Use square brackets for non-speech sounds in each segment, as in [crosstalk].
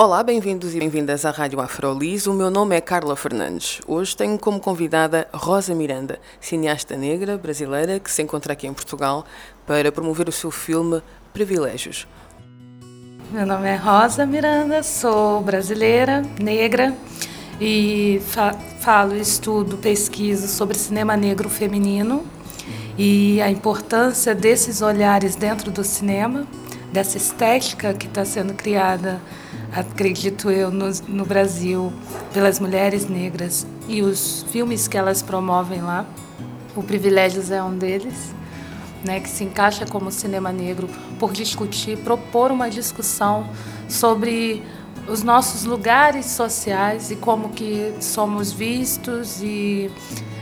Olá, bem-vindos e bem-vindas à Rádio Afrolis. O meu nome é Carla Fernandes. Hoje tenho como convidada Rosa Miranda, cineasta negra brasileira que se encontra aqui em Portugal para promover o seu filme Privilégios. Meu nome é Rosa Miranda, sou brasileira, negra e fa falo, estudo, pesquiso sobre cinema negro feminino e a importância desses olhares dentro do cinema, dessa estética que está sendo criada acredito eu, no, no Brasil, pelas mulheres negras e os filmes que elas promovem lá. O Privilégios é um deles, né, que se encaixa como cinema negro por discutir, propor uma discussão sobre os nossos lugares sociais e como que somos vistos e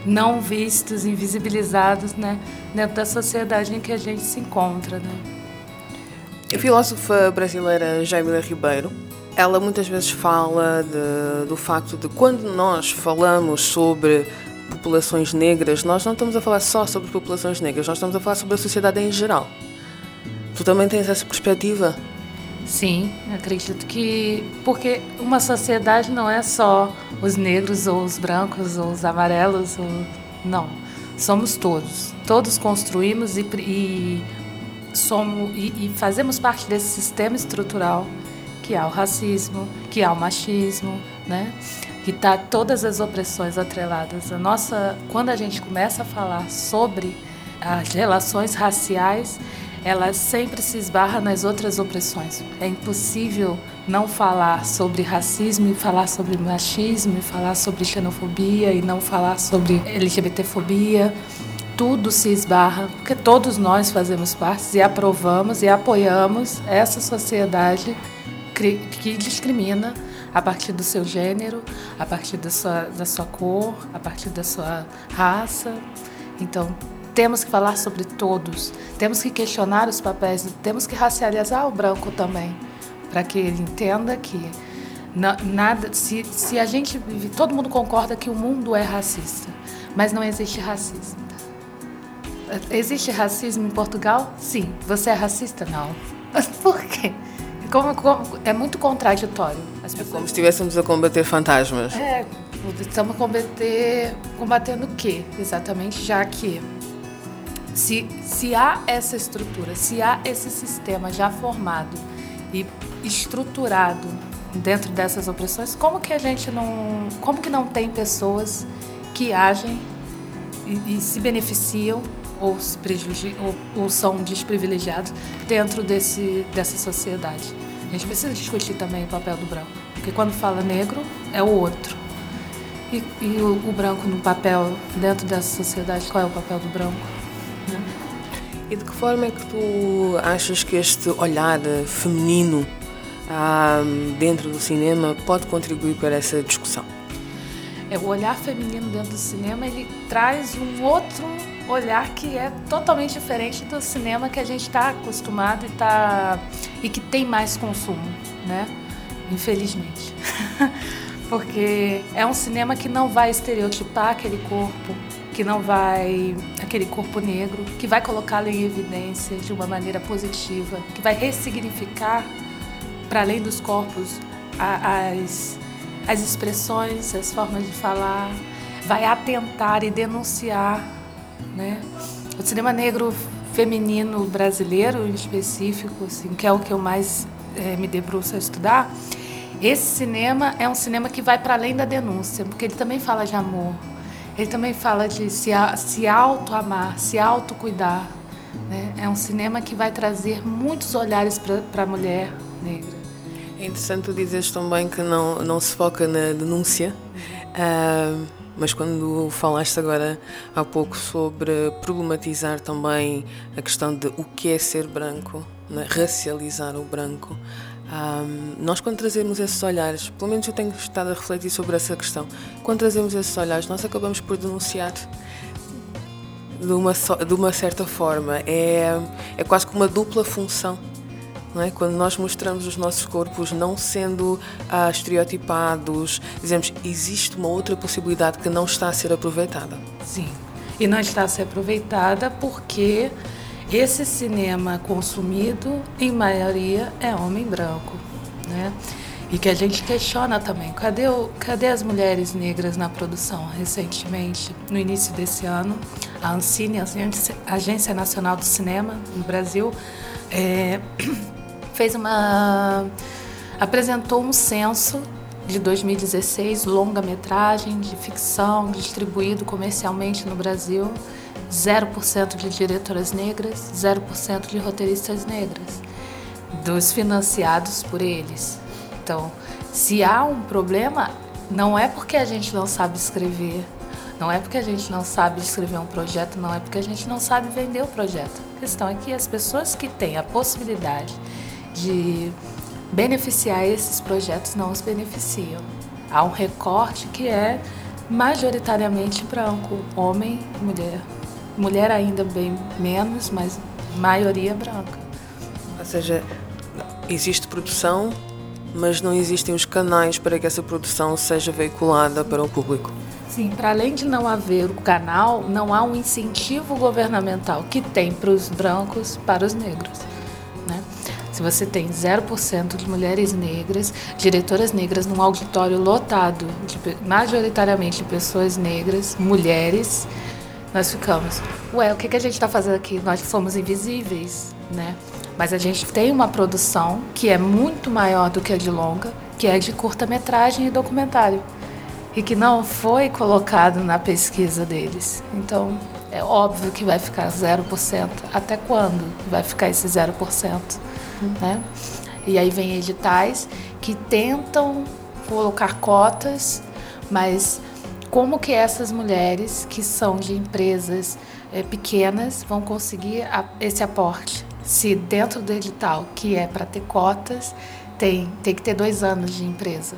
não vistos, invisibilizados, né, dentro da sociedade em que a gente se encontra, né. A filósofa brasileira Jaimila Ribeiro ela muitas vezes fala de, do facto de quando nós falamos sobre populações negras, nós não estamos a falar só sobre populações negras, nós estamos a falar sobre a sociedade em geral. Tu também tens essa perspectiva? Sim, acredito que. Porque uma sociedade não é só os negros ou os brancos ou os amarelos, ou... não. Somos todos. Todos construímos e, e somos, e, e fazemos parte desse sistema estrutural que há o racismo, que há o machismo, né? que está todas as opressões atreladas. A nossa, quando a gente começa a falar sobre as relações raciais, ela sempre se esbarra nas outras opressões. É impossível não falar sobre racismo e falar sobre machismo e falar sobre xenofobia e não falar sobre LGBTfobia. Tudo se esbarra, porque todos nós fazemos parte e aprovamos e apoiamos essa sociedade que discrimina a partir do seu gênero, a partir da sua, da sua cor, a partir da sua raça. Então, temos que falar sobre todos, temos que questionar os papéis, temos que racializar o branco também, para que ele entenda que nada, se, se a gente vive, todo mundo concorda que o mundo é racista, mas não existe racismo. Existe racismo em Portugal? Sim. Você é racista? Não. Por quê? Como, como, é muito contraditório. As pessoas... É como se estivéssemos a combater fantasmas. É, estamos a combater, combatendo o quê, exatamente? Já que se, se há essa estrutura, se há esse sistema já formado e estruturado dentro dessas opressões, como que a gente não, como que não tem pessoas que agem e, e se beneficiam ou, se ou, ou são desprivilegiados dentro desse, dessa sociedade. A gente precisa discutir também o papel do branco, porque quando fala negro é o outro. E, e o, o, branco no papel, dentro dessa sociedade, qual é o papel do branco? Né? E de que forma é que tu achas que este olhar feminino ah, dentro do cinema pode contribuir para essa discussão? É, o olhar feminino dentro do cinema ele traz um outro olhar que é totalmente diferente do cinema que a gente está acostumado e, tá, e que tem mais consumo, né? Infelizmente. [laughs] Porque é um cinema que não vai estereotipar aquele corpo, que não vai. aquele corpo negro, que vai colocá-lo em evidência de uma maneira positiva, que vai ressignificar, para além dos corpos, as, as expressões, as formas de falar, vai atentar e denunciar né? O cinema negro feminino brasileiro, em específico, assim, que é o que eu mais é, me debruço a estudar, esse cinema é um cinema que vai para além da denúncia, porque ele também fala de amor, ele também fala de se, se auto-amar, se auto-cuidar. Né? É um cinema que vai trazer muitos olhares para a mulher negra. É interessante tu dizes também que não, não se foca na denúncia. Uh mas quando falaste agora há pouco sobre problematizar também a questão de o que é ser branco, né? racializar o branco, um, nós quando trazemos esses olhares, pelo menos eu tenho estado a refletir sobre essa questão, quando trazemos esses olhares, nós acabamos por denunciar de uma, de uma certa forma. É, é quase que uma dupla função. É? Quando nós mostramos os nossos corpos não sendo ah, estereotipados, dizemos existe uma outra possibilidade que não está a ser aproveitada. Sim, e não está a ser aproveitada porque esse cinema consumido, em maioria, é homem branco. Né? E que a gente questiona também, cadê, o, cadê as mulheres negras na produção? Recentemente, no início desse ano, a Ancine, a Agência Nacional do Cinema no Brasil, é, [clears throat] fez uma apresentou um censo de 2016, longa-metragem de ficção distribuído comercialmente no Brasil, 0% de diretoras negras, 0% de roteiristas negras, dos financiados por eles. Então, se há um problema, não é porque a gente não sabe escrever, não é porque a gente não sabe escrever um projeto, não é porque a gente não sabe vender o projeto. A questão é que as pessoas que têm a possibilidade de beneficiar esses projetos não os beneficiam. Há um recorte que é majoritariamente branco, homem e mulher. Mulher ainda bem menos, mas maioria branca. Ou seja, existe produção mas não existem os canais para que essa produção seja veiculada para o público. Sim, para além de não haver o canal, não há um incentivo governamental que tem para os brancos para os negros. Se você tem 0% de mulheres negras, diretoras negras num auditório lotado, de, majoritariamente de pessoas negras, mulheres, nós ficamos, ué, o que, que a gente está fazendo aqui? Nós somos invisíveis, né? Mas a gente tem uma produção que é muito maior do que a de longa, que é de curta-metragem e documentário, e que não foi colocado na pesquisa deles. Então, é óbvio que vai ficar 0%. Até quando vai ficar esse 0%? Né? E aí vem editais que tentam colocar cotas, mas como que essas mulheres que são de empresas é, pequenas vão conseguir a, esse aporte? se dentro do edital, que é para ter cotas, tem, tem que ter dois anos de empresa.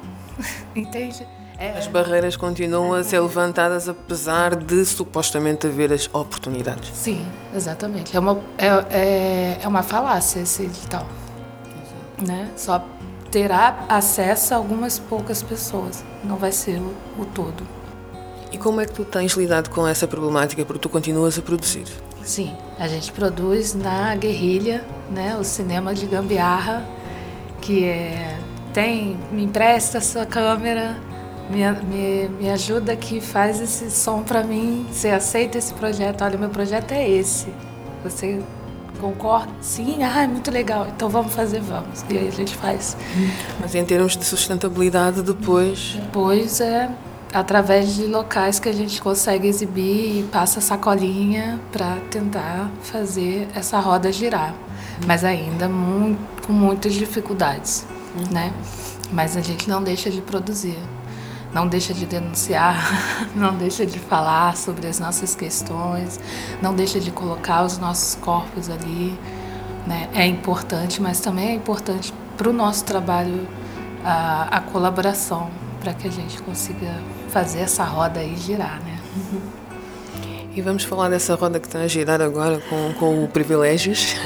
[laughs] Entende? É, as barreiras continuam a ser levantadas apesar de supostamente haver as oportunidades. Sim, exatamente. É uma, é, é, é uma falácia esse edital. Né? Só terá acesso a algumas poucas pessoas, não vai ser o, o todo. E como é que tu tens lidado com essa problemática? Porque tu continuas a produzir. Sim, a gente produz na guerrilha, né, o cinema de gambiarra, que é, tem, me empresta a sua câmera, me, me, me ajuda aqui, faz esse som para mim, você aceita esse projeto, olha, meu projeto é esse, você concorda? Sim, ah, é muito legal, então vamos fazer, vamos. E aí a gente faz. Mas em termos de sustentabilidade, depois... Depois é através de locais que a gente consegue exibir e passa sacolinha para tentar fazer essa roda girar. Mas ainda muito, com muitas dificuldades, uhum. né? Mas a gente não deixa de produzir, não deixa de denunciar, [laughs] não deixa de falar sobre as nossas questões, não deixa de colocar os nossos corpos ali. Né? É importante, mas também é importante para o nosso trabalho a, a colaboração, para que a gente consiga fazer essa roda aí girar, né? E vamos falar dessa roda que está a girar agora com, com o Privilégios.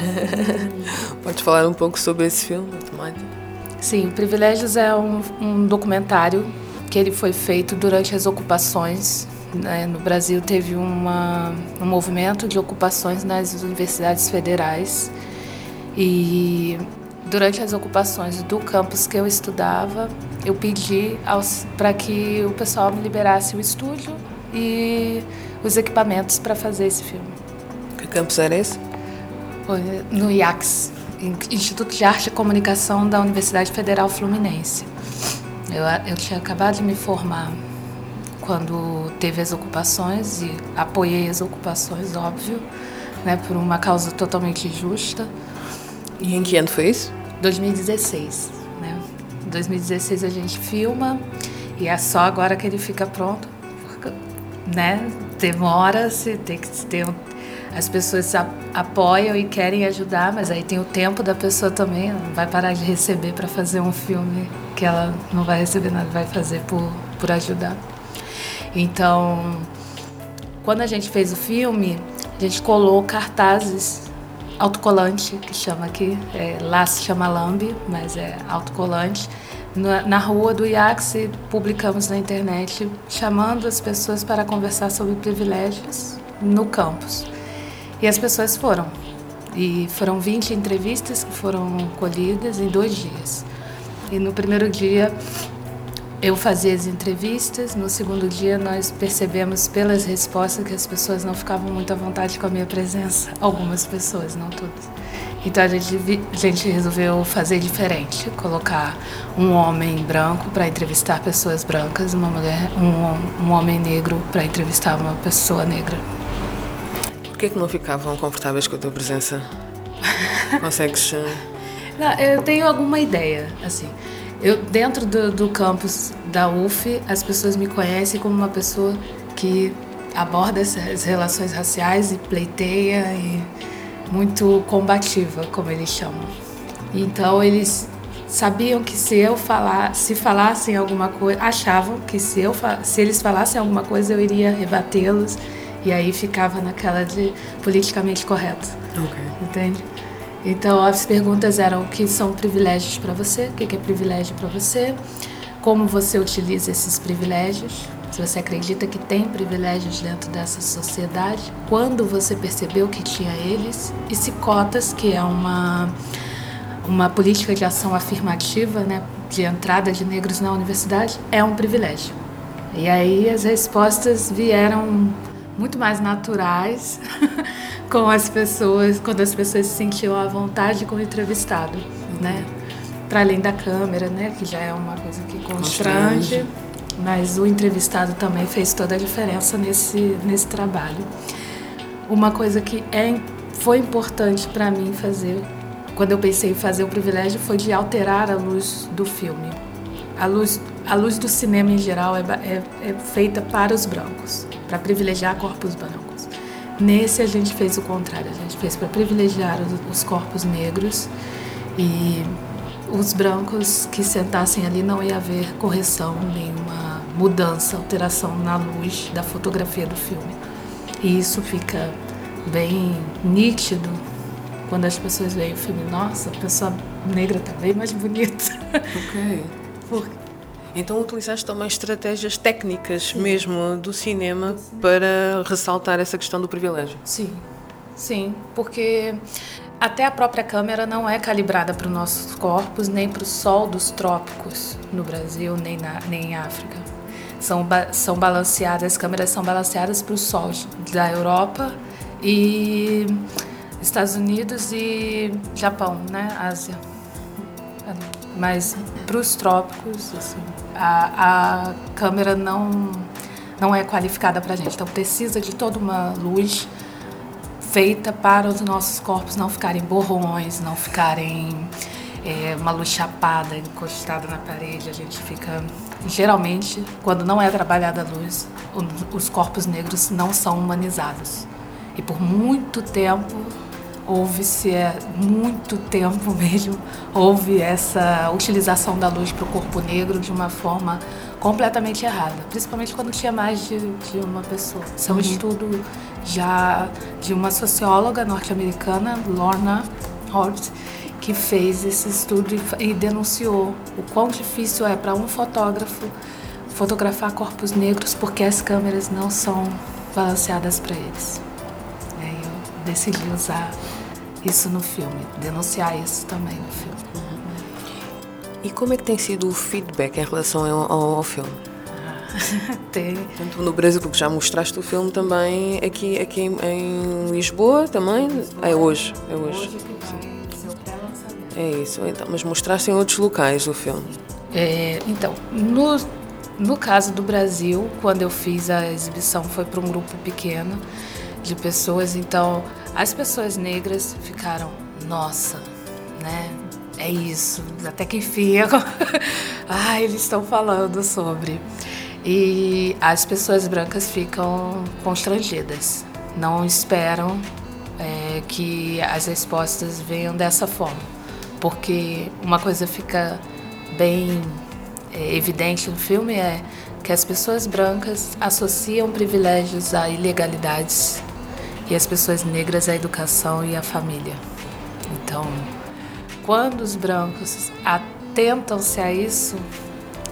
[laughs] Pode falar um pouco sobre esse filme, Tomate? Sim, Privilégios é um, um documentário que ele foi feito durante as ocupações. Né? No Brasil teve uma, um movimento de ocupações nas universidades federais e durante as ocupações do campus que eu estudava, eu pedi para que o pessoal me liberasse o estúdio e os equipamentos para fazer esse filme. Que campus era esse? No IACS, Instituto de Arte e Comunicação da Universidade Federal Fluminense. Eu, eu tinha acabado de me formar quando teve as ocupações e apoiei as ocupações, óbvio, né, por uma causa totalmente justa. E em que ano foi isso? 2016. Né? Em 2016 a gente filma e é só agora que ele fica pronto, né? Demora-se, tem que ter as pessoas apoiam e querem ajudar, mas aí tem o tempo da pessoa também, ela não vai parar de receber para fazer um filme que ela não vai receber nada, vai fazer por, por ajudar. Então, quando a gente fez o filme, a gente colou cartazes autocolante, que chama aqui, é, lá se chama Lambi, mas é autocolante. Na, na rua do IACSE, publicamos na internet, chamando as pessoas para conversar sobre privilégios no campus. E as pessoas foram. E foram 20 entrevistas que foram colhidas em dois dias. E no primeiro dia eu fazia as entrevistas, no segundo dia nós percebemos pelas respostas que as pessoas não ficavam muito à vontade com a minha presença. Algumas pessoas, não todas. Então a gente, a gente resolveu fazer diferente, colocar um homem branco para entrevistar pessoas brancas, uma mulher, um, um homem negro para entrevistar uma pessoa negra. Por que, que não ficavam confortáveis com a tua presença? [laughs] Consegues? Eh, não, eu tenho alguma ideia, assim. Eu, dentro do, do campus da UF, as pessoas me conhecem como uma pessoa que aborda essas relações raciais e pleiteia e muito combativa, como eles chamam. Então eles sabiam que se eu falar, se falassem alguma coisa, achavam que se eu se eles falassem alguma coisa eu iria rebatê-los e aí ficava naquela de politicamente correto. Okay. Entende? Então as perguntas eram o que são privilégios para você, o que é privilégio para você, como você utiliza esses privilégios, se você acredita que tem privilégios dentro dessa sociedade, quando você percebeu que tinha eles, e se cotas, que é uma uma política de ação afirmativa, né, de entrada de negros na universidade, é um privilégio. E aí as respostas vieram muito mais naturais [laughs] com as pessoas, quando as pessoas se sentiam à vontade com o entrevistado, né? Para além da câmera, né? Que já é uma coisa que constrange, mas o entrevistado também fez toda a diferença nesse, nesse trabalho. Uma coisa que é, foi importante para mim fazer, quando eu pensei em fazer o privilégio, foi de alterar a luz do filme. A luz, a luz do cinema em geral é, é, é feita para os brancos, para privilegiar corpos brancos. Nesse a gente fez o contrário, a gente fez para privilegiar os, os corpos negros e os brancos que sentassem ali não ia haver correção, nenhuma mudança, alteração na luz da fotografia do filme. E isso fica bem nítido quando as pessoas veem o filme. Nossa, a pessoa negra está bem mais bonita. Ok. [laughs] Porque então utilizaste também estratégias técnicas sim. mesmo do cinema para ressaltar essa questão do privilégio. Sim, sim, porque até a própria câmera não é calibrada para os nossos corpos, nem para o sol dos trópicos no Brasil, nem, na, nem em África. São, são balanceadas, as câmeras são balanceadas para o sol da Europa e Estados Unidos e Japão, né? Ásia. Mas para os trópicos, assim, a, a câmera não, não é qualificada para a gente. Então precisa de toda uma luz feita para os nossos corpos não ficarem borrões, não ficarem é, uma luz chapada, encostada na parede. A gente fica. Geralmente, quando não é trabalhada a luz, os corpos negros não são humanizados. E por muito tempo houve-se é, muito tempo [laughs] mesmo, houve essa utilização da luz para o corpo negro de uma forma completamente errada, principalmente quando tinha mais de, de uma pessoa. Isso é um uhum. estudo já de uma socióloga norte-americana, Lorna Hort, que fez esse estudo e, e denunciou o quão difícil é para um fotógrafo fotografar corpos negros porque as câmeras não são balanceadas para eles. Aí eu decidi usar isso no filme, denunciar isso também no filme. Uhum. E como é que tem sido o feedback em relação ao, ao filme? Ah, [laughs] tem. Tanto no Brasil, porque já mostraste o filme também aqui, aqui em, em Lisboa também. Lisboa. É hoje. É hoje. hoje é isso, então. Mas mostraste em outros locais o filme? É, então, no, no caso do Brasil, quando eu fiz a exibição, foi para um grupo pequeno de pessoas, então as pessoas negras ficaram, nossa, né? É isso, até que enfim, [laughs] ah, eles estão falando sobre. E as pessoas brancas ficam constrangidas, não esperam é, que as respostas venham dessa forma, porque uma coisa fica bem é, evidente no filme é que as pessoas brancas associam privilégios a ilegalidades e as pessoas negras à educação e à família. Então, quando os brancos atentam-se a isso,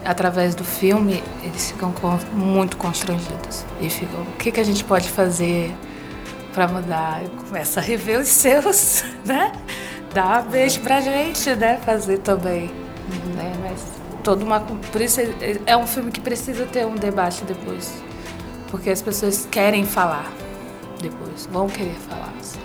através do filme, eles ficam muito constrangidos e ficam: o que, que a gente pode fazer para mudar? Começa a rever os seus, [laughs] né? Dá um beijo pra gente, né? Fazer também. Né? Mas toda uma. Por isso é um filme que precisa ter um debate depois. Porque as pessoas querem falar depois, vão querer falar. Assim.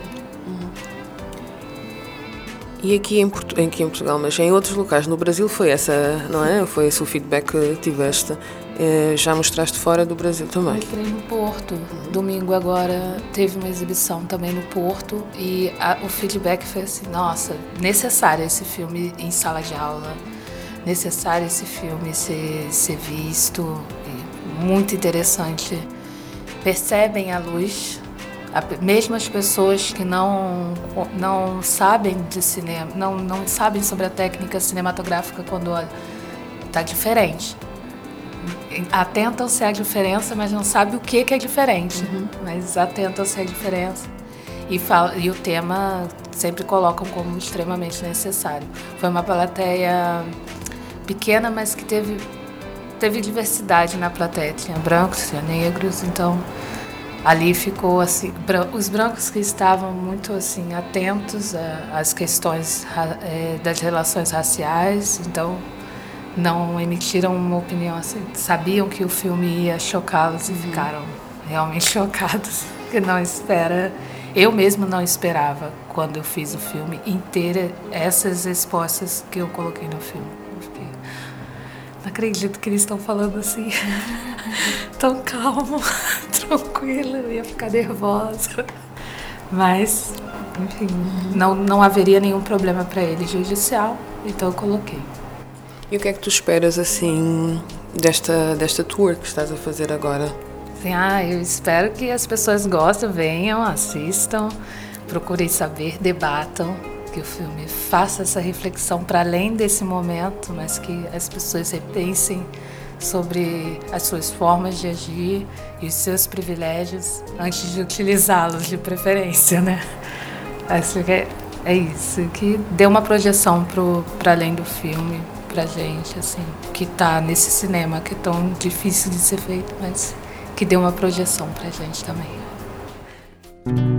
E aqui em, Portu aqui em Portugal, mas em outros locais, no Brasil foi essa, não é? Foi esse o feedback que tiveste. Eh, já mostraste fora do Brasil também? Entrei no Porto. Domingo agora teve uma exibição também no Porto e a, o feedback foi assim, nossa, necessário esse filme em sala de aula, necessário esse filme ser, ser visto, muito interessante. Percebem a luz mesmo as pessoas que não, não sabem de cinema, não, não sabem sobre a técnica cinematográfica quando está diferente. Atentam-se à diferença, mas não sabem o que, que é diferente. Uhum. Mas atentam-se à diferença. E, fala, e o tema sempre colocam como extremamente necessário. Foi uma plateia pequena, mas que teve, teve diversidade na plateia. Tinha brancos, tinha negros, então ali ficou assim os brancos que estavam muito assim atentos às questões é, das relações raciais então não emitiram uma opinião assim sabiam que o filme ia chocá-los e ficaram realmente [laughs] chocados que não espera eu mesmo não esperava quando eu fiz o filme inteira essas respostas que eu coloquei no filme. Eu fiquei, não acredito que eles estão falando assim [laughs] tão calmo [laughs] tranquila, eu ia ficar nervosa. Mas, enfim, não, não haveria nenhum problema para ele judicial, então eu coloquei. E o que é que tu esperas, assim, desta, desta tour que estás a fazer agora? Assim, ah, eu espero que as pessoas gostem, venham, assistam, procurem saber, debatam, que o filme faça essa reflexão para além desse momento, mas que as pessoas repensem sobre as suas formas de agir e os seus privilégios antes de utilizá-los de preferência, né? Acho que é, é isso, que deu uma projeção para além do filme pra gente, assim, que tá nesse cinema que é tão difícil de ser feito, mas que deu uma projeção pra gente também.